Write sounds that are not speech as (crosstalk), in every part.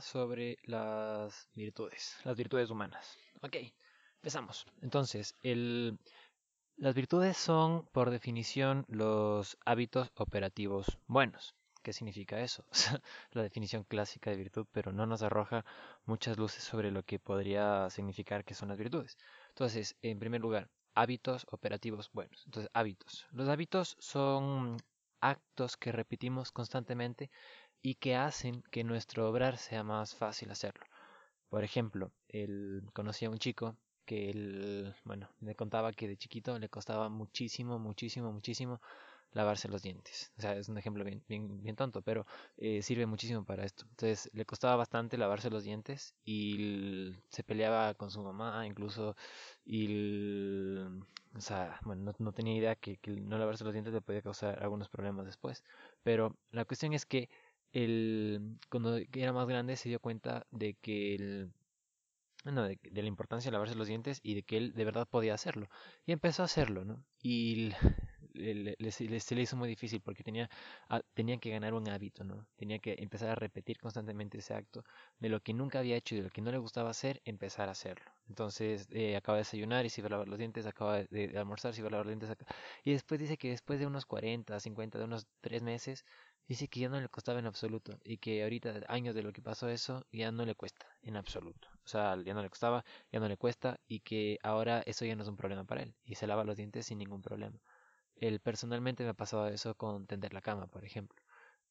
sobre las virtudes, las virtudes humanas. Ok, empezamos. Entonces, el, las virtudes son, por definición, los hábitos operativos buenos. ¿Qué significa eso? (laughs) la definición clásica de virtud, pero no nos arroja muchas luces sobre lo que podría significar que son las virtudes. Entonces, en primer lugar, hábitos operativos buenos. Entonces, hábitos. Los hábitos son actos que repetimos constantemente y que hacen que nuestro obrar sea más fácil hacerlo. Por ejemplo, él conocía a un chico que él, bueno, me contaba que de chiquito le costaba muchísimo, muchísimo, muchísimo lavarse los dientes. O sea, es un ejemplo bien, bien, bien tonto, pero eh, sirve muchísimo para esto. Entonces, le costaba bastante lavarse los dientes y se peleaba con su mamá, incluso, y, o sea, bueno, no, tenía idea que, que, no lavarse los dientes le podía causar algunos problemas después. Pero la cuestión es que él, cuando era más grande se dio cuenta de que el, bueno, de, la importancia de lavarse los dientes y de que él de verdad podía hacerlo. Y empezó a hacerlo, ¿no? Y (laughs) le, se le hizo muy difícil porque tenía, ah, tenía que ganar un hábito, ¿no? Tenía que empezar a repetir constantemente ese acto de lo que nunca había hecho y de lo que no le gustaba hacer, empezar a hacerlo. Entonces eh, acaba de desayunar y se iba a lavar los dientes, acaba de, almorzar, se iba a lavar los dientes. Y después dice que después de unos 40, 50, de unos 3 meses, Dice que ya no le costaba en absoluto y que ahorita, años de lo que pasó eso, ya no le cuesta en absoluto. O sea, ya no le costaba, ya no le cuesta y que ahora eso ya no es un problema para él y se lava los dientes sin ningún problema. Él personalmente me ha pasado eso con tender la cama, por ejemplo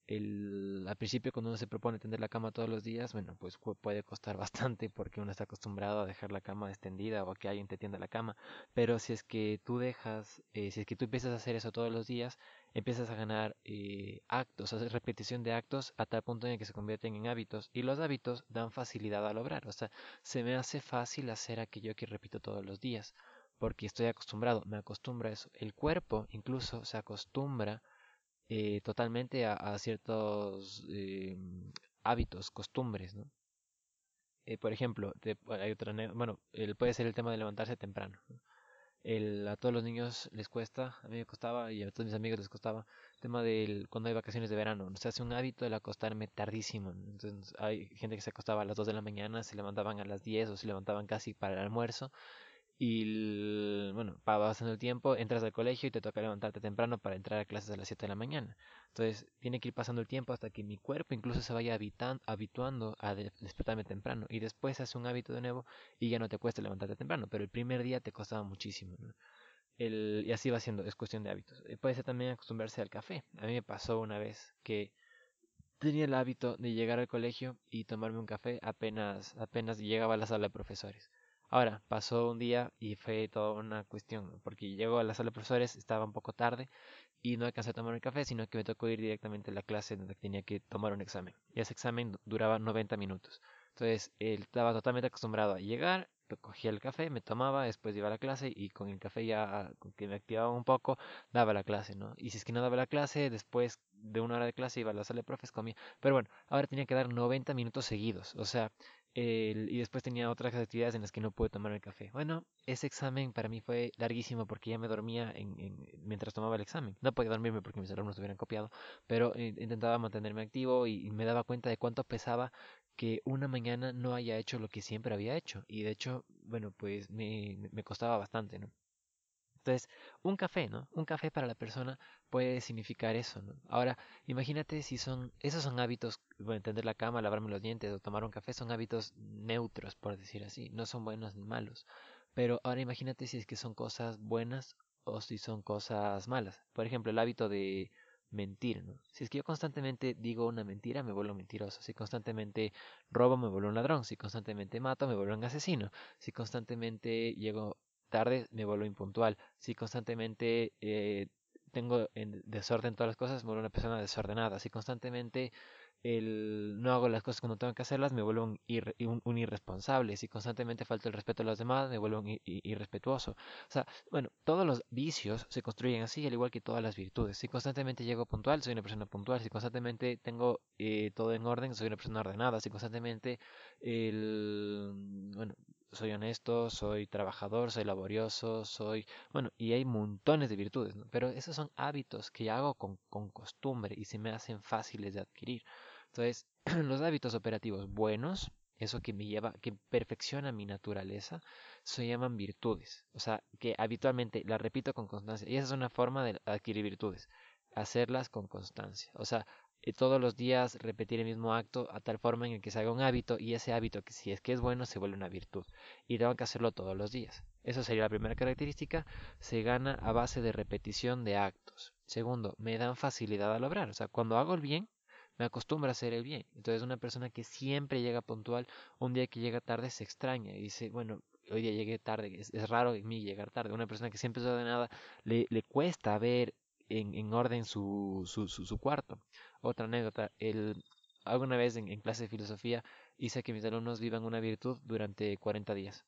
el, al principio cuando uno se propone tender la cama todos los días, bueno, pues puede costar (laughs) bastante porque uno está acostumbrado a dejar la cama extendida o a que alguien te tienda la cama, pero si es que tú dejas, eh, si es que tú empiezas a hacer eso todos los días, empiezas a ganar eh, actos, hacer repetición de actos a tal punto en que se convierten en hábitos y los hábitos dan facilidad a lograr, o sea, se me hace fácil hacer aquello que repito todos los días porque estoy acostumbrado, me acostumbra a eso. El cuerpo incluso se acostumbra eh, totalmente a, ciertos eh, hábitos, costumbres, ¿no? Eh, por ejemplo, hay otra, bueno, puede ser el tema de levantarse temprano. El, a todos los niños les cuesta, a mí me costaba y a todos mis amigos les costaba, el tema del cuando hay vacaciones de verano, se hace un hábito el acostarme tardísimo. Entonces hay gente que se acostaba a las 2 de la mañana, se levantaban a las 10 o se levantaban casi para el almuerzo y bueno, pasando el tiempo, entras al colegio y te toca levantarte temprano para entrar a clases a las 7 de la mañana. Entonces, tiene que ir pasando el tiempo hasta que mi cuerpo incluso se vaya habituando a despertarme temprano. Y después hace un hábito de nuevo y ya no te cuesta levantarte temprano. Pero el primer día te costaba muchísimo. El, y así va siendo, es cuestión de hábitos. Eh, puede ser también acostumbrarse al café. A mí me pasó una vez que tenía el hábito de llegar al colegio y tomarme un café apenas, apenas llegaba a la sala de profesores. Ahora, pasó un día y fue toda una cuestión, porque llego a la sala de profesores, estaba un poco tarde y no alcancé a tomar un café, sino que me tocó ir directamente a la clase donde tenía que tomar un examen. Y ese examen duraba 90 minutos. Entonces, él estaba totalmente acostumbrado a llegar, cogía el café, me tomaba, después iba a la clase y con el café ya que me activaba un poco, daba la clase, ¿no? Y si es que no daba la clase, después de una hora de clase iba a la sala de profes, comía. Pero bueno, ahora tenía que dar 90 minutos seguidos. O sea, y después tenía otras actividades en las que no pude tomar el café. Bueno, ese examen para mí fue larguísimo porque ya me dormía en, mientras tomaba el examen. No podía dormirme porque mis alumnos hubieran copiado, pero intentaba mantenerme activo y, me daba cuenta de cuánto pesaba que una mañana no haya hecho lo que siempre había hecho. Y de hecho, bueno, pues me, me costaba bastante, ¿no? Entonces, un café, ¿no? Un café para la persona puede significar eso, ¿no? Ahora, imagínate si son, esos son hábitos, bueno, tender la cama, lavarme los dientes o tomar un café, son hábitos neutros, por decir así, no son buenos ni malos. Pero ahora imagínate si es que son cosas buenas o si son cosas malas. Por ejemplo, el hábito de mentir, ¿no? Si es que yo constantemente digo una mentira, me vuelvo mentiroso. Si constantemente robo, me vuelvo un ladrón. Si constantemente mato, me vuelvo un asesino. Si constantemente llego tarde, me vuelvo impuntual. Si constantemente eh, tengo en desorden todas las cosas, me vuelvo una persona desordenada. Si constantemente el, no hago las cosas cuando tengo que hacerlas, me vuelvo un, un, irresponsable. Si constantemente falto el respeto a los demás, me vuelvo un irrespetuoso. O sea, bueno, todos los vicios se construyen así, al igual que todas las virtudes. Si constantemente llego puntual, soy una persona puntual. Si constantemente tengo eh, todo en orden, soy una persona ordenada. Si constantemente el, bueno, soy honesto, soy trabajador, soy laborioso, soy... Bueno, y hay montones de virtudes. Pero esos son hábitos que hago con, con costumbre y se me hacen fáciles de adquirir. Entonces, (clears throat) los hábitos operativos buenos, eso que me lleva, que perfecciona mi naturaleza, se llaman virtudes. O sea, que habitualmente las repito con constancia. Y esa es una forma de adquirir virtudes, hacerlas con constancia. O sea, todos los días repetir el mismo acto a tal forma en que se haga un hábito y ese hábito que si es que es bueno se vuelve una virtud y tengo que hacerlo todos los días. Esa sería la primera característica, se gana a base de repetición de actos. Segundo, me dan facilidad al obrar, o sea, cuando hago el bien, me acostumbro a hacer el bien. Entonces una persona que siempre llega puntual, un día que llega tarde se extraña y dice, bueno, hoy día llegué tarde, es, raro en mí llegar tarde. Una persona que siempre es ordenada, le, le cuesta ver en, en orden su, su, su, cuarto. Otra anécdota, el, alguna vez en, clase de filosofía hice que mis alumnos vivan una virtud durante 40 días.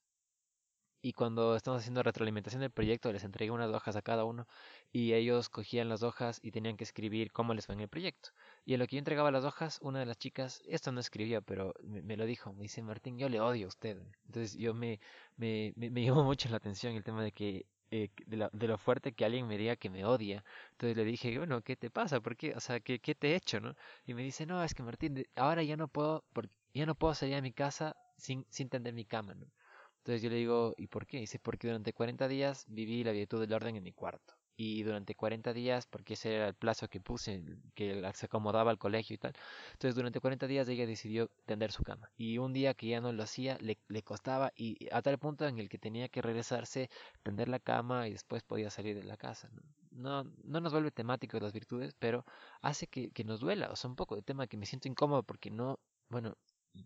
Y cuando estamos haciendo retroalimentación del proyecto, les entregué unas hojas a cada uno y ellos cogían las hojas y tenían que escribir cómo les fue en el proyecto. Y en lo que yo entregaba las hojas, una de las chicas, esto no escribía, pero me, lo dijo, me dice, Martín, yo le odio a usted. Entonces yo me, me, me, me llamó mucho la atención el tema de que eh, de, de, lo fuerte que alguien me diga que me odia. Entonces le dije, bueno, ¿qué te pasa? ¿Por qué? O sea, ¿qué, qué te he hecho, no? Y me dice, no, es que Martín, ahora ya no puedo, porque ya no puedo salir a mi casa sin, sin tender mi cama. Entonces yo le digo, ¿y por qué? Dice, porque durante 40 días viví la virtud del orden en mi cuarto y durante 40 días, porque ese era el plazo que puse, que se acomodaba al colegio y tal. Entonces durante 40 días ella decidió tender su cama. Y un día que ya no lo hacía, le, le costaba y a tal punto en el que tenía que regresarse, tender la cama y después podía salir de la casa. No, no, nos vuelve temático de las virtudes, pero hace que, que nos duela. O sea, un poco de tema que me siento incómodo porque no, bueno,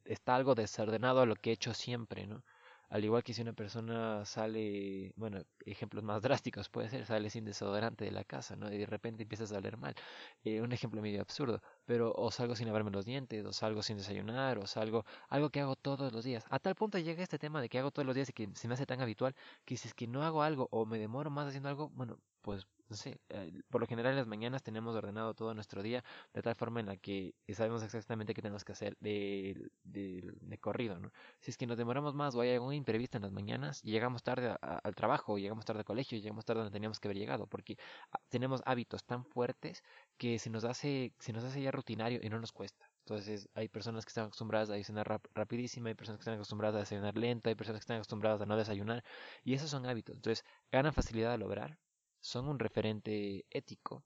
está algo desordenado a lo que he hecho siempre, ¿no? Al igual que si una persona sale, bueno, ejemplos más (laughs) drásticos puede ser, sale sin desodorante de la casa, ¿no? Y de repente empiezas a oler mal. Eh, un ejemplo medio absurdo, pero o salgo sin lavarme los dientes, o salgo sin desayunar, o salgo, algo que hago todos los días. A tal punto llega este tema de que hago todos los días y que se me hace tan habitual que si es que no hago algo o me demoro más haciendo algo, bueno, pues no sé, eh, por lo general en las mañanas tenemos ordenado todo nuestro día de tal forma en la que sabemos exactamente qué tenemos que hacer de, de, corrido, ¿no? Si es que nos demoramos más o hay algún imprevisto en las mañanas, llegamos tarde al trabajo, llegamos tarde al colegio, llegamos tarde donde teníamos que haber llegado, porque ah, tenemos hábitos tan fuertes que se nos hace, se nos hace ya rutinario y no nos cuesta. Entonces hay personas que están acostumbradas a desayunar rap rapidísimo, hay personas que están acostumbradas a desayunar lento, hay personas que están acostumbradas a no desayunar y esos son hábitos. Entonces ganan facilidad al lograr, son un referente ético.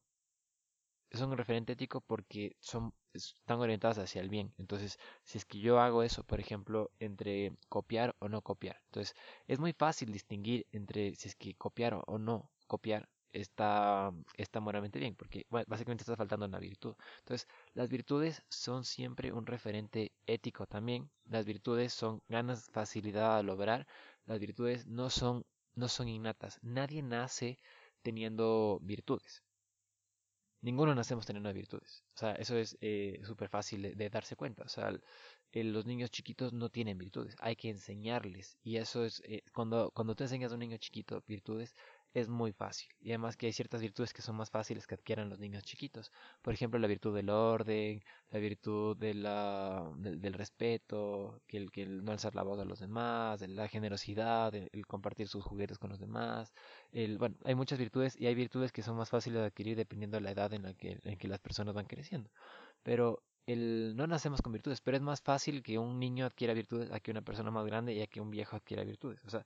Son un referente ético porque son, están orientadas hacia el bien. Entonces, si es que yo hago eso, por ejemplo, entre copiar o no copiar. Entonces, es muy fácil distinguir entre si es que copiar o no copiar está, está moralmente bien, porque básicamente está faltando una virtud. Entonces, las virtudes son siempre un referente ético también. Las virtudes son ganas, facilidad a lograr. Las virtudes no son, no son innatas. Nadie nace teniendo virtudes. Ninguno nacemos teniendo virtudes. O sea, eso es eh, súper fácil de, darse cuenta. O sea, los niños chiquitos no tienen virtudes. Hay que enseñarles. Y eso es, eh, cuando, cuando tú enseñas a un niño chiquito virtudes, es muy fácil. Y además que hay ciertas virtudes que son más fáciles que adquieran los niños chiquitos. Por ejemplo, la virtud del orden, la virtud de la, del, respeto, que el, que el no alzar la voz a los demás, la generosidad, el, compartir sus juguetes con los demás. El, bueno, hay muchas virtudes y hay virtudes que son más fáciles de adquirir dependiendo de la edad en la que, en que las personas van creciendo. Pero el, no nacemos con virtudes, pero es más fácil que un niño adquiera virtudes a que una persona más grande y a que un viejo adquiera virtudes. O sea,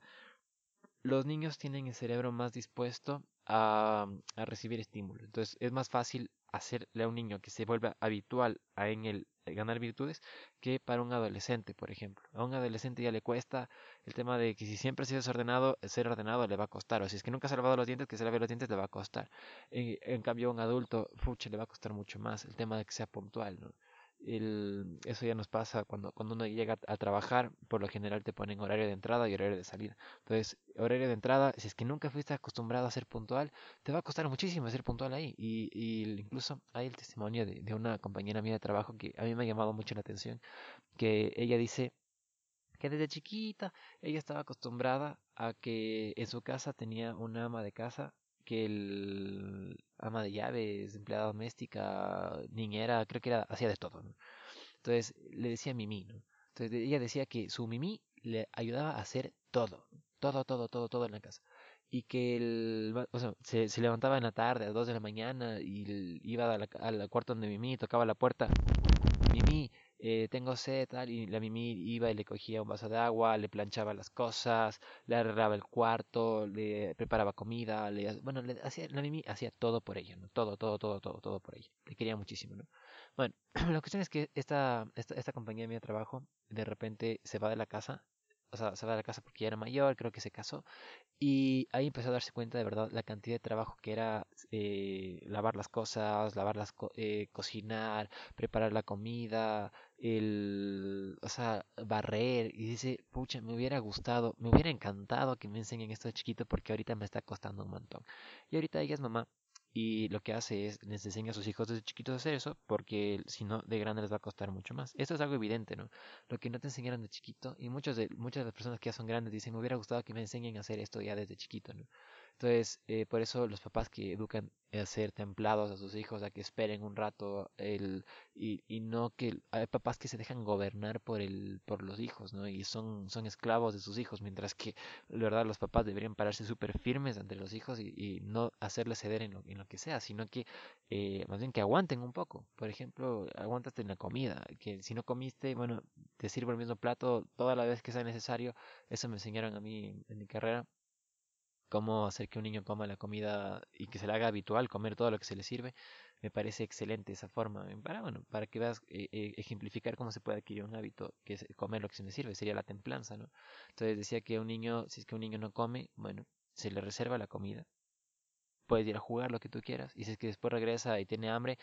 los niños tienen el cerebro más dispuesto a, recibir estímulos. Entonces es más fácil hacerle a un niño que se vuelva habitual a en el ganar virtudes que para un adolescente, por ejemplo. A un adolescente ya le cuesta el tema de que si siempre ha sido desordenado, ser ordenado le va a costar. O si es que nunca se ha lavado los dientes, que se lave los dientes le va a costar. En, en cambio, a un adulto, fuche, le va a costar mucho más el tema de que sea puntual, ¿no? El, eso ya nos pasa cuando, cuando uno llega a trabajar, por lo general te ponen horario de entrada y horario de salida. Entonces, horario de entrada, si es que nunca fuiste acostumbrado a ser puntual, te va a costar muchísimo ser puntual ahí. Y, y incluso hay el testimonio de, de una compañera mía de trabajo que a mí me ha llamado mucho la atención, que ella dice que desde chiquita ella estaba acostumbrada a que en su casa tenía una ama de casa que el ama de llaves, empleada doméstica, niñera, creo que era, hacía de todo. Entonces le decía Mimi, ¿no? Entonces ella decía que su Mimi le ayudaba a hacer todo, todo, todo, todo, todo en la casa. Y que el, o sea, se, levantaba en la tarde, a las 2 de la mañana, y iba al cuarto donde Mimi tocaba la puerta. Eh, tengo sed, tal, y la Mimi iba y le cogía un vaso de agua, le planchaba las cosas, le arreglaba el cuarto, le preparaba comida, le, bueno, le hacía, la Mimi hacía todo por ella, ¿no? Todo, todo, todo, todo, todo por ella. Le quería muchísimo, ¿no? Bueno, (clears throat) la cuestión es que esta, esta, esta compañía de mi trabajo de repente se va de la casa o sea, se va de la casa porque ya era mayor, creo que se casó, y ahí empezó a darse cuenta de verdad la cantidad de trabajo que era eh, lavar las cosas, lavar las eh, cocinar, preparar la comida, el, o sea, barrer, y dice, pucha, me hubiera gustado, me hubiera encantado que me enseñen esto de chiquito porque ahorita me está costando un montón. Y ahorita ella es mamá y lo que hace es les enseña a sus hijos desde chiquitos a hacer eso porque si no de grande les va a costar mucho más. Esto es algo evidente, ¿no? Lo que no te enseñaron de chiquito y muchos de muchas de las personas que ya son grandes dicen, "Me hubiera gustado que me enseñen a hacer esto ya desde chiquito", ¿no? Entonces, eh, por eso los papás que educan a ser templados a sus hijos, a que esperen un rato el, y, y no que hay papás que se dejan gobernar por el por los hijos, ¿no? Y son, son esclavos de sus hijos, mientras que, la verdad, los papás deberían pararse súper firmes ante los hijos y, y, no hacerles ceder en lo, en lo que sea, sino que eh, más bien que aguanten un poco. Por ejemplo, aguántate en la comida, que si no comiste, bueno, te sirvo el mismo plato toda la vez que sea necesario. Eso me enseñaron a mí en mi carrera cómo hacer que un niño coma la comida y que se le haga habitual comer todo lo que se le sirve, me parece excelente esa forma. Para, bueno, para que veas eh, eh, ejemplificar cómo se puede adquirir un hábito, que es comer lo que se le sirve, sería la templanza, ¿no? Entonces decía que un niño, si es que un niño no come, bueno, se le reserva la comida puedes ir a jugar lo que tú quieras. Y si es que después regresa y tiene hambre,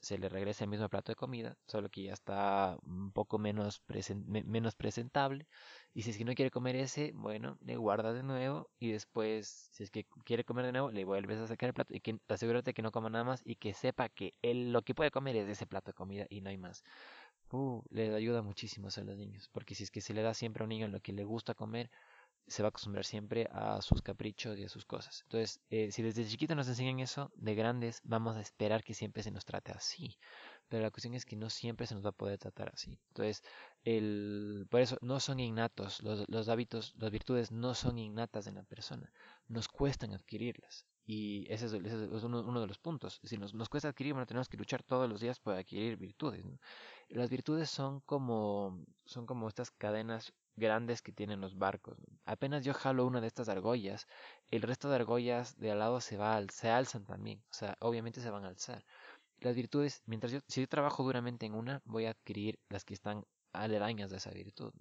se le regresa el mismo plato de comida, solo que ya está un poco menos, menos presentable. Y si es que no quiere comer ese, bueno, le guardas de nuevo y después, si es que quiere comer de nuevo, le vuelves a sacar el plato y que asegúrate que no coma nada más y que sepa que él lo que puede comer es ese plato de comida y no hay más. Uh, le ayuda muchísimo a los niños, porque si es que se le da siempre a un niño lo que le gusta comer, se va a acostumbrar siempre a sus caprichos y a sus cosas. Entonces, eh, si desde chiquito nos enseñan eso, de grandes vamos a esperar que siempre se nos trate así. Pero la cuestión es que no siempre se nos va a poder tratar así. Entonces, el, por eso no son innatos. Los, hábitos, las virtudes no son innatas en la persona. Nos cuestan adquirirlas. Y ese es, uno, de los puntos. Si nos, nos cuesta adquirir, bueno, tenemos que luchar todos los días por adquirir virtudes. Las virtudes son como, son como estas cadenas grandes que tienen los barcos. Apenas yo jalo una de estas argollas, el resto de argollas de al lado se, va, se alzan también. O sea, obviamente se van a alzar. Las virtudes, mientras yo, si yo trabajo duramente en una, voy a adquirir las que están aledañas de esa virtud.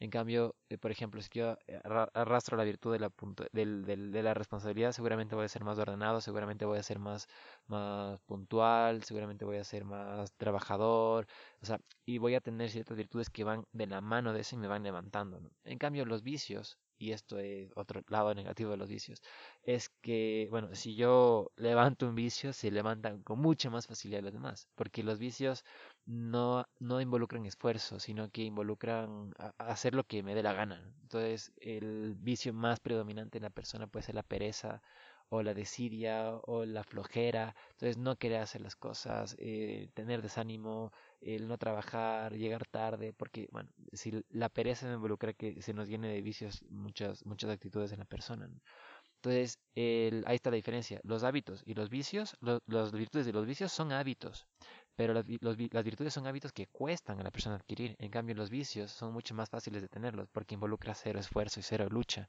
En cambio, eh, por ejemplo, si yo eh, arrastro la virtud de la, de la responsabilidad, seguramente voy a ser más ordenado, seguramente voy a ser más, más puntual, seguramente voy a ser más trabajador, o sea, y voy a tener ciertas virtudes que van de la mano de eso y me van levantando. En cambio, los vicios, y esto es otro lado negativo de los vicios, es que, bueno, si yo levanto un vicio, se levantan con mucha más facilidad los demás, porque los vicios no, no involucran esfuerzo, sino que involucran hacer lo que me dé la gana. Entonces, el vicio más predominante en la persona puede ser la pereza o la desidia o la flojera. Entonces, no querer hacer las cosas, eh, tener desánimo, el no trabajar, llegar tarde, porque, bueno, si la pereza involucra que se nos llene de vicios muchas, muchas actitudes en la persona. Entonces, el, ahí está la diferencia. Los hábitos y los vicios, las virtudes de los vicios son hábitos. Pero las, virtudes son hábitos que cuestan a la persona adquirir. En cambio, los vicios son mucho más fáciles de tenerlos porque involucra cero esfuerzo y cero lucha.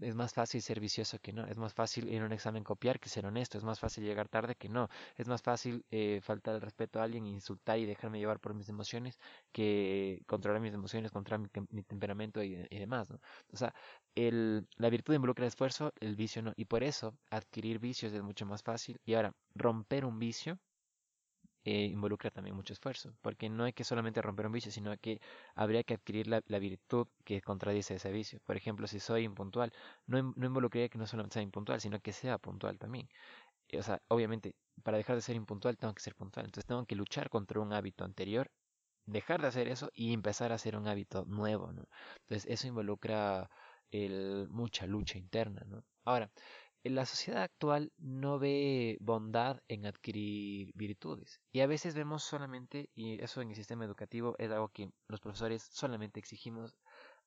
Es más fácil ser vicioso que no. Es más fácil ir a un examen copiar que ser honesto. Es más fácil llegar tarde que no. Es más fácil eh, faltar el respeto a alguien, insultar y dejarme llevar por mis emociones que controlar mis emociones, controlar mi, temperamento y, demás. ¿no? O sea, la virtud involucra esfuerzo, el vicio no. Y por eso adquirir vicios es mucho más fácil. Y ahora, romper un vicio eh, involucra también mucho esfuerzo, porque no hay que solamente romper un vicio, sino que habría que adquirir la, virtud que contradice ese vicio. Por ejemplo, si soy impuntual, no, no involucraría que no solamente sea impuntual, sino que sea puntual también. Eh, o sea, obviamente, para dejar de ser impuntual tengo que ser puntual, entonces tengo que luchar contra un hábito anterior, dejar de hacer eso y empezar a hacer un hábito nuevo. Entonces eso involucra el, mucha lucha interna, ¿no? Ahora, la sociedad actual no ve bondad en adquirir virtudes. Y a veces vemos solamente, y eso en el sistema educativo es algo que los profesores solamente exigimos.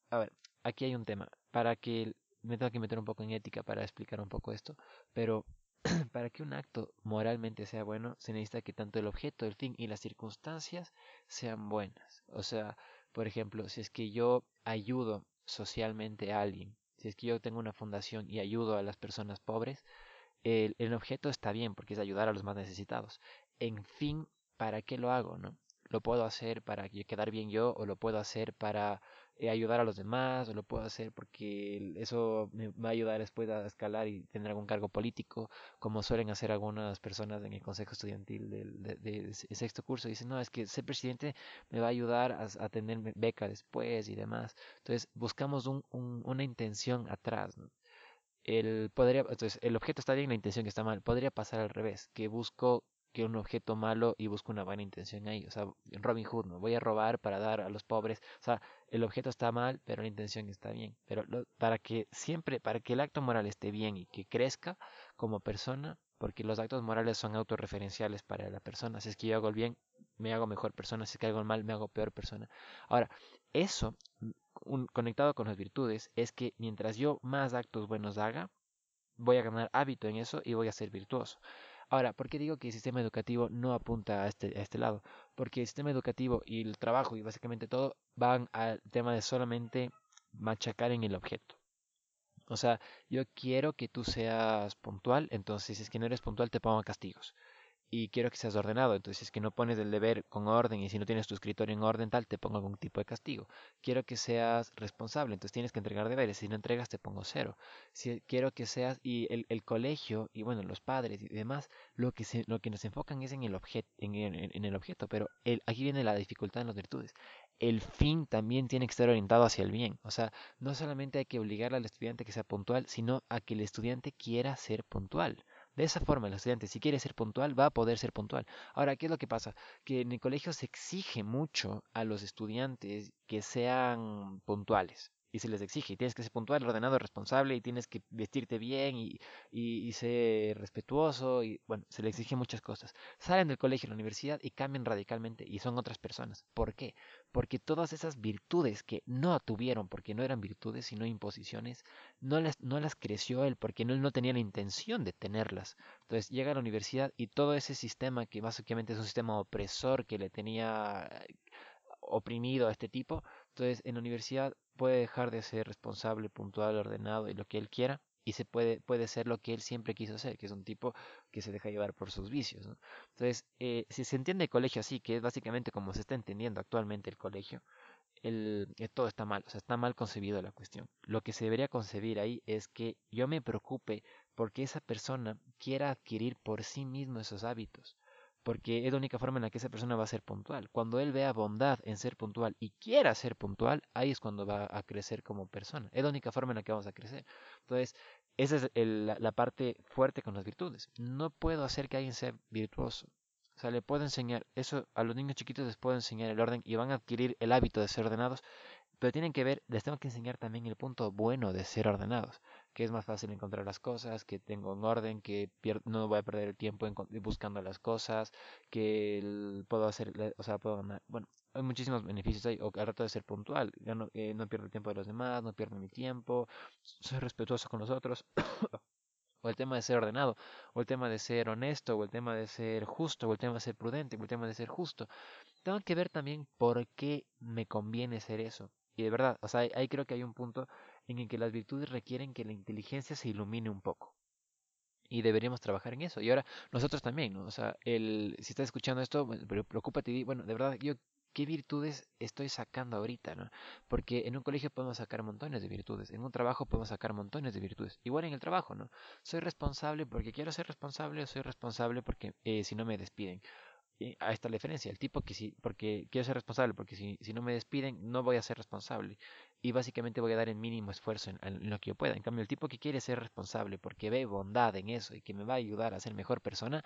A ver, aquí hay un tema. Para que me tengo que meter un poco en ética para explicar un poco esto, pero (clears throat) para que un acto moralmente sea bueno, se necesita que tanto el objeto, el fin y las circunstancias sean buenas. O sea, por ejemplo, si es que yo ayudo socialmente a alguien, si es que yo tengo una fundación y ayudo a las personas pobres, el, el objeto está bien porque es ayudar a los más necesitados. En fin, ¿para qué lo hago? ¿no? Lo puedo hacer para quedar bien yo o lo puedo hacer para eh, ayudar a los demás o lo puedo hacer porque eso me va a ayudar después a escalar y tener algún cargo político, como suelen hacer algunas personas en el Consejo Estudiantil del de, sexto curso. Dicen, no, es que ser presidente me va a ayudar a, tener beca después y demás. Entonces buscamos un, una intención atrás. El, podría, entonces, el objeto está bien, la intención está mal. Podría pasar al revés, que busco que un objeto malo y busco una buena intención ahí. O sea, Robin Hood, ¿no? Voy a robar para dar a los pobres. O sea, el objeto está mal, pero la intención está bien. Pero para que siempre, para que el acto moral esté bien y que crezca como persona, porque los actos morales son autorreferenciales para la persona. Si es que yo hago el bien, me hago mejor persona. Si es que hago el mal, me hago peor persona. Ahora, eso, un, conectado con las virtudes, es que mientras yo más actos buenos haga, voy a ganar hábito en eso y voy a ser virtuoso. Ahora, ¿por qué digo que el sistema educativo no apunta a este, a este lado? Porque el sistema educativo y el trabajo y básicamente todo van al tema de solamente machacar en el objeto. O sea, yo quiero que tú seas puntual, entonces si es que no eres puntual te pongo castigos y quiero que seas ordenado. Entonces, es que no pones el deber con orden y si no tienes tu escritorio en orden tal, te pongo algún tipo de castigo. Quiero que seas responsable, entonces tienes que entregar deberes. Si no entregas, te pongo cero. Si quiero que seas, y el, el colegio, y bueno, los padres y demás, lo que, se, lo que nos enfocan es en el, objeto en, en, el objeto, pero el, aquí viene la dificultad en las virtudes. El fin también tiene que estar orientado hacia el bien. O sea, no solamente hay que obligar al estudiante a que sea puntual, sino a que el estudiante quiera ser puntual. De esa forma, el estudiante, si quiere ser puntual, va a poder ser puntual. Ahora, ¿qué es lo que pasa? Que en el colegio se exige mucho a los estudiantes que sean puntuales y se les exige. Y tienes que ser puntual, ordenado, responsable, y tienes que vestirte bien y, y, ser respetuoso. Y bueno, se les exige muchas cosas. Salen del colegio la universidad y cambian radicalmente y son otras personas. ¿Por qué? Porque todas esas virtudes que no tuvieron, porque no eran virtudes sino imposiciones, no las, no las creció él, porque él no tenía la intención de tenerlas. Entonces llega a la universidad y todo ese sistema, que básicamente es un sistema opresor que le tenía oprimido a este tipo, entonces en la universidad puede dejar de ser responsable, puntual, ordenado y lo que él quiera y se puede, puede ser lo que él siempre quiso ser, que es un tipo que se deja llevar por sus vicios. Entonces, eh, si se entiende el colegio así, que es básicamente como se está entendiendo actualmente el colegio, el, eh, todo está mal, o sea, está mal concebido la cuestión. Lo que se debería concebir ahí es que yo me preocupe porque esa persona quiera adquirir por sí mismo esos hábitos porque es la única forma en la que esa persona va a ser puntual. Cuando él vea bondad en ser puntual y quiera ser puntual, ahí es cuando va a crecer como persona. Es la única forma en la que vamos a crecer. Entonces, esa es la, parte fuerte con las virtudes. No puedo hacer que alguien sea virtuoso. O sea, le puedo enseñar, eso a los niños chiquitos les puedo enseñar el orden y van a adquirir el hábito de ser ordenados, pero tienen que ver, les tengo que enseñar también el punto bueno de ser ordenados que es más fácil encontrar las cosas, que tengo un orden, que no voy a perder el tiempo en, buscando las cosas, que puedo hacer, o sea, puedo ganar, bueno, hay muchísimos beneficios ahí, o al rato de ser puntual, no, eh, no pierdo el tiempo de los demás, no pierdo mi tiempo, soy respetuoso con los otros, (coughs) o el tema de ser ordenado, o el tema de ser honesto, o el tema de ser justo, o el tema de ser prudente, o el tema de ser justo. Tengo que ver también por qué me conviene ser eso. Y de verdad, o sea, ahí creo que hay un punto en el que las virtudes requieren que la inteligencia se ilumine un poco. Y deberíamos trabajar en eso. Y ahora nosotros también, ¿no? O sea, el, si estás escuchando esto, preocúpate y bueno, de verdad, yo qué virtudes estoy sacando ahorita, ¿no? Porque en un colegio podemos sacar montones de virtudes, en un trabajo podemos sacar montones de virtudes, igual en el trabajo, ¿no? Soy responsable porque quiero ser responsable, o soy responsable porque eh, si no me despiden ahí está la diferencia. El tipo que sí, porque quiero ser responsable, porque si, si no me despiden, no voy a ser responsable. Y básicamente voy a dar el mínimo esfuerzo en, lo que yo pueda. En cambio, el tipo que quiere ser responsable porque ve bondad en eso y que me va a ayudar a ser mejor persona,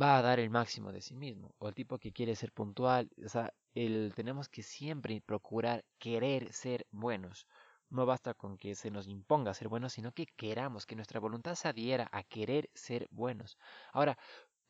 va a dar el máximo de sí mismo. O el tipo que quiere ser puntual, o sea, el, tenemos que siempre procurar querer ser buenos. No basta con que se nos imponga ser buenos, sino que queramos, que nuestra voluntad se adhiera a querer ser buenos. Ahora,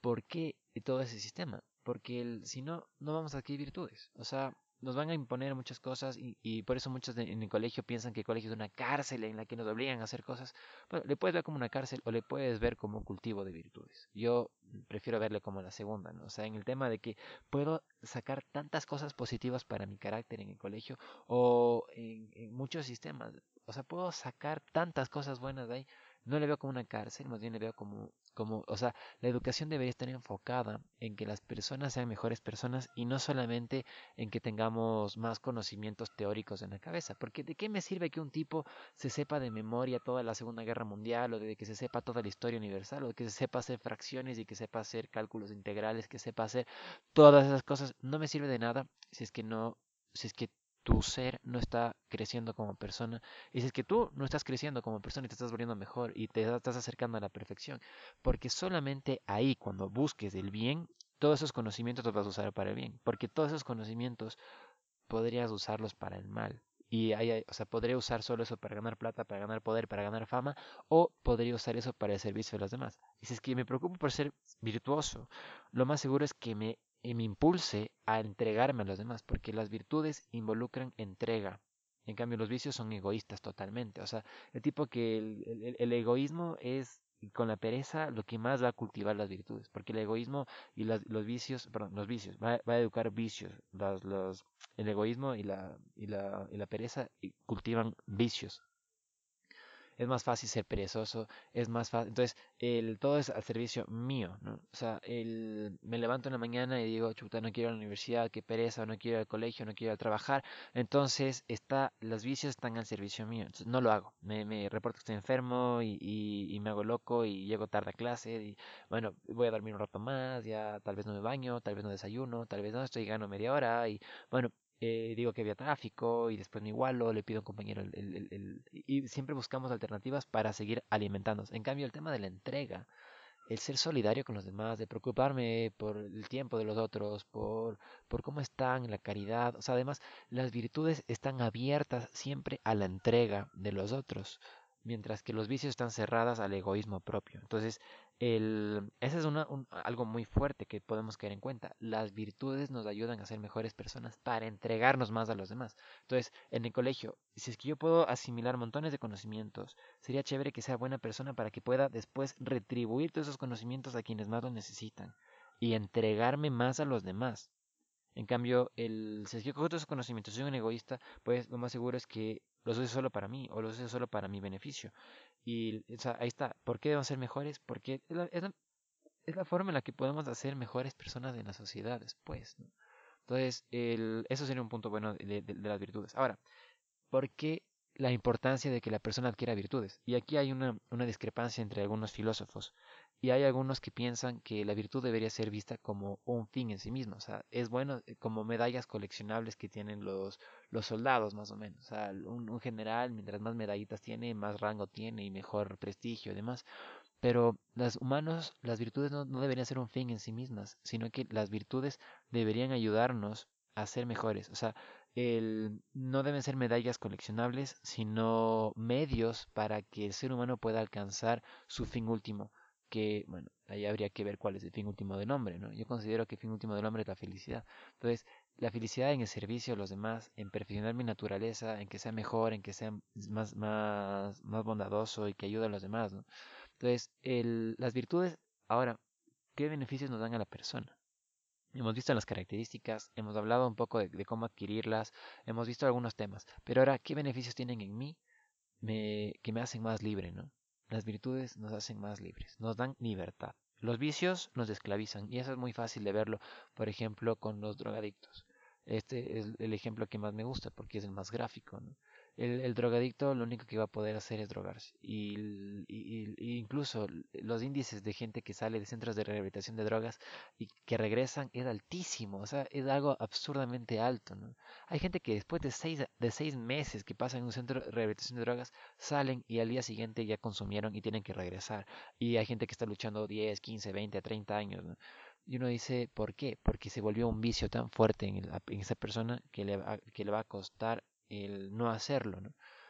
¿por qué todo ese sistema? porque si no, no vamos a adquirir virtudes. O sea, nos van a imponer muchas cosas y, por eso muchos en el colegio piensan que el colegio es una cárcel en la que nos obligan a hacer cosas. Bueno, le puedes ver como una cárcel o le puedes ver como un cultivo de virtudes. Yo prefiero verle como la segunda, ¿no? O sea, en el tema de que puedo sacar tantas cosas positivas para mi carácter en el colegio o en, en muchos sistemas. O sea, puedo sacar tantas cosas buenas de ahí no le veo como una cárcel, más bien le veo como, como, o sea, la educación debería estar enfocada en que las personas sean mejores personas y no solamente en que tengamos más conocimientos teóricos en la cabeza. Porque ¿de qué me sirve que un tipo se sepa de memoria toda la Segunda Guerra Mundial o de que se sepa toda la historia universal o de que se sepa hacer fracciones y que sepa hacer cálculos integrales, que sepa hacer todas esas cosas? No me sirve de nada si es que no, si es que tu ser no está creciendo como persona. Y si que tú no estás creciendo como persona y te estás volviendo mejor y te estás acercando a la perfección, porque solamente ahí cuando busques el bien, todos esos conocimientos los vas a usar para el bien, porque todos esos conocimientos podrías usarlos para el mal. Y hay, o sea, podría usar solo eso para ganar plata, para ganar poder, para ganar fama, o podría usar eso para el servicio de los demás. Y si es que me preocupo por ser virtuoso, lo más seguro es que me y me impulse a entregarme a los demás, porque las virtudes involucran entrega. En cambio, los vicios son egoístas totalmente. O sea, el tipo que el, egoísmo es con la pereza lo que más va a cultivar las virtudes, porque el egoísmo y los vicios, perdón, los vicios, va, a educar vicios. Los, los, el egoísmo y la, y la, y la pereza cultivan vicios es más fácil ser perezoso, es más fácil. Entonces, el, todo es al servicio mío, ¿no? O sea, el, me levanto en la mañana y digo, chuta, no quiero ir a la universidad, qué pereza, no quiero ir al colegio, no quiero ir a trabajar. Entonces, está, los vicios están al servicio mío. Entonces, no lo hago. Me, me reporto que estoy enfermo y, y, me hago loco y llego tarde a clase y, bueno, voy a dormir un rato más, ya tal vez no me baño, tal vez no desayuno, tal vez no, estoy llegando media hora y, bueno, eh, digo que había tráfico y después me igualo, le pido a un compañero el, el, el, y siempre buscamos alternativas para seguir alimentándonos. En cambio, el tema de la entrega, el ser solidario con los demás, de preocuparme por el tiempo de los otros, por, por cómo están, la caridad, o sea, además las virtudes están abiertas siempre a la entrega de los otros mientras que los vicios están cerradas al egoísmo propio. Entonces, el, ese es una, algo muy fuerte que podemos caer en cuenta. Las virtudes nos ayudan a ser mejores personas para entregarnos más a los demás. Entonces, en el colegio, si es que yo puedo asimilar montones de conocimientos, sería chévere que sea buena persona para que pueda después retribuir todos esos conocimientos a quienes más lo necesitan y entregarme más a los demás. En cambio, el, si es que cojo todos esos conocimientos, soy un egoísta, pues lo más seguro es que los uso solo para mí o los uso solo para mi beneficio. Y ahí está. ¿Por qué debemos ser mejores? Porque es la, forma en la que podemos hacer mejores personas en la sociedad después. Entonces, el, eso sería un punto bueno de, de, las virtudes. Ahora, ¿por qué la importancia de que la persona adquiera virtudes? Y aquí hay una, una discrepancia entre algunos filósofos. Y hay algunos que piensan que la virtud debería ser vista como un fin en sí mismo. O sea, es bueno eh, como medallas coleccionables que tienen los, los soldados, más o menos. O sea, un, general, mientras más medallitas tiene, más rango tiene y mejor prestigio y demás. Pero los humanos, las virtudes no, no deberían ser un fin en sí mismas, sino que las virtudes deberían ayudarnos a ser mejores. O sea, el, no deben ser medallas coleccionables, sino medios para que el ser humano pueda alcanzar su fin último que, bueno, ahí habría que ver cuál es el fin último del hombre, ¿no? Yo considero que el fin último del hombre es la felicidad. Entonces, la felicidad en el servicio a los demás, en perfeccionar mi naturaleza, en que sea mejor, en que sea más, más, más bondadoso y que ayude a los demás, ¿no? Entonces, el, las virtudes, ahora, ¿qué beneficios nos dan a la persona? Hemos visto las características, hemos hablado un poco de, de, cómo adquirirlas, hemos visto algunos temas, pero ahora, ¿qué beneficios tienen en mí me, que me hacen más libre, ¿no? Las virtudes nos hacen más libres, nos dan libertad. Los vicios nos esclavizan y eso es muy fácil de verlo, por ejemplo, con los drogadictos. Este es el ejemplo que más me gusta porque es el más gráfico. El, drogadicto lo único que va a poder hacer es drogarse. Y, incluso los índices de gente que sale de centros de rehabilitación de drogas y que regresan es altísimo, o sea, es algo absurdamente alto. ¿no? Hay gente que después de seis, de seis meses que pasan en un centro de rehabilitación de drogas, salen y al día siguiente ya consumieron y tienen que regresar. Y hay gente que está luchando 10, 15, 20, 30 años. ¿no? Y uno dice, ¿por qué? Porque se volvió un vicio tan fuerte en, en esa persona que le, que le va a costar el no hacerlo.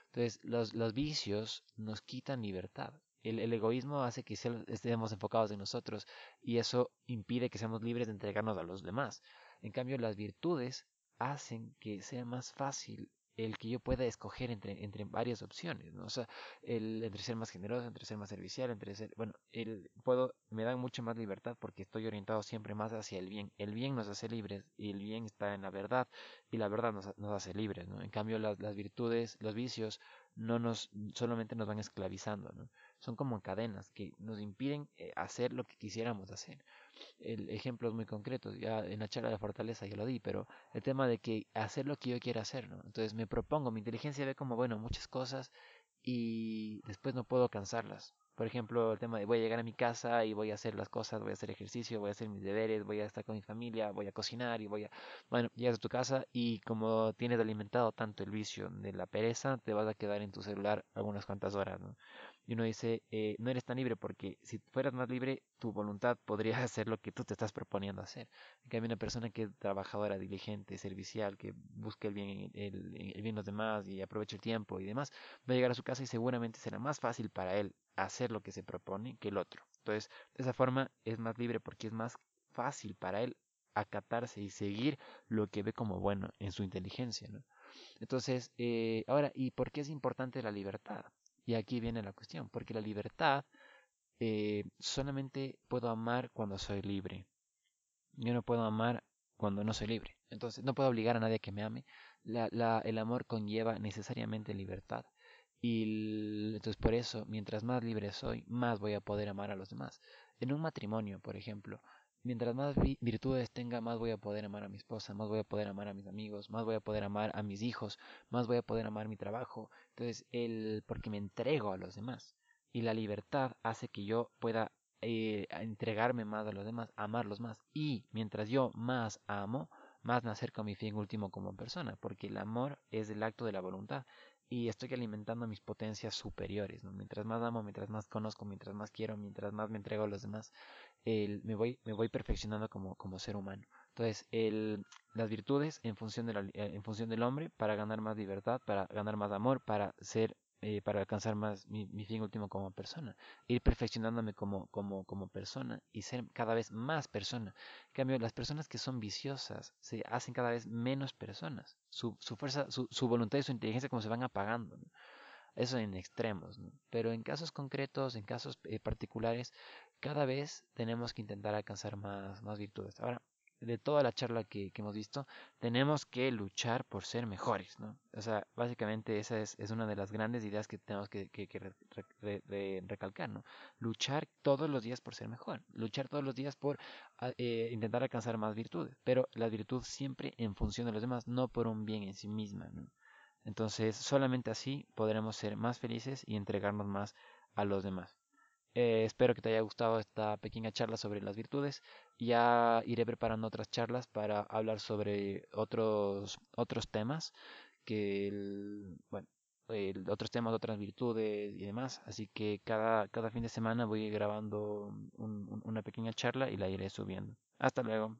Entonces, los, los vicios nos quitan libertad. El, el, egoísmo hace que estemos enfocados en nosotros y eso impide que seamos libres de entregarnos a los demás. En cambio, las virtudes hacen que sea más fácil el que yo pueda escoger entre, entre varias opciones, ¿no? O sea, el, entre ser más generoso, entre ser más servicial, entre ser, bueno, el, puedo, me dan mucha más libertad porque estoy orientado siempre más hacia el bien. El bien nos hace libres y el bien está en la verdad y la verdad nos, nos hace libres, ¿no? En cambio, las, las virtudes, los vicios, no nos, solamente nos van esclavizando, ¿no? Son como cadenas que nos impiden eh, hacer lo que quisiéramos hacer el, ejemplos muy concretos. Ya en la charla de fortaleza ya lo di, pero el tema de que hacer lo que yo quiera hacer, ¿no? Entonces me propongo, mi inteligencia ve como, bueno, muchas cosas y después no puedo alcanzarlas. Por ejemplo, el tema de voy a llegar a mi casa y voy a hacer las cosas, voy a hacer ejercicio, voy a hacer mis deberes, voy a estar con mi familia, voy a cocinar y voy a... Bueno, llegas a tu casa y como tienes alimentado tanto el vicio de la pereza, te vas a quedar en tu celular algunas cuantas horas, ¿no? Y uno dice, eh, no eres tan libre porque si fueras más libre, tu voluntad podría (laughs) hacer lo que tú te estás proponiendo hacer. En cambio, una persona que es trabajadora, diligente, servicial, que busca el bien, el, el bien de los demás y aprovecha el tiempo y demás, va a llegar a su casa y seguramente será más fácil para él hacer lo que se propone que el otro. Entonces, de esa forma es más libre porque es más fácil para él acatarse y seguir lo que ve como bueno en su inteligencia. Entonces, eh, ahora, ¿y por qué es importante la libertad? Y aquí viene la cuestión, porque la libertad eh, solamente puedo amar cuando soy libre. Yo no puedo amar cuando no soy libre. Entonces no puedo obligar a nadie a que me ame. La, el amor conlleva necesariamente libertad. Y entonces por eso, mientras más libre soy, más voy a poder amar a los demás. En un matrimonio, por ejemplo, mientras más virtudes tenga, más voy a poder amar a mi esposa, más voy a poder amar a mis amigos, más voy a poder amar a mis hijos, más voy a poder amar mi trabajo. Entonces, el, porque me entrego a los demás. Y la libertad hace que yo pueda eh, entregarme más a los demás, amarlos más. Y mientras yo más amo, más me acerco a mi fin último como persona, porque el amor es el acto de la voluntad y estoy alimentando mis potencias superiores. ¿no? Mientras más amo, mientras más conozco, mientras más quiero, mientras más me entrego a los demás, el, me, voy, me voy perfeccionando como, como ser humano. Entonces, el, las virtudes en función, de la, eh, en función del hombre para ganar más libertad, para ganar más amor, para ser eh, para alcanzar más mi, fin último como persona, ir perfeccionándome como, como, como persona y ser cada vez más persona. En cambio, las personas que son viciosas se hacen cada vez menos personas. Su, su fuerza, su, su, voluntad y su inteligencia como se van apagando. Eso en extremos, ¿no? Pero en casos concretos, en casos eh, particulares, cada vez tenemos que intentar alcanzar más, más virtudes. Ahora, de toda la charla que, hemos visto, tenemos que luchar por ser mejores, ¿no? O sea, básicamente esa es, es una de las grandes ideas que tenemos que, recalcar, ¿no? Luchar todos los días por ser mejor, luchar todos los días por ah, eh, intentar alcanzar más virtudes, pero la virtud siempre en función de los demás, no por un bien en sí misma, ¿no? Entonces, solamente así podremos ser más felices y entregarnos más a los demás. Eh, espero que te haya gustado esta pequeña charla sobre las virtudes. Ya iré preparando otras charlas para hablar sobre otros, otros temas que, bueno, otros temas, otras virtudes y demás. Así que cada, cada fin de semana voy grabando una pequeña charla y la iré subiendo. Hasta luego.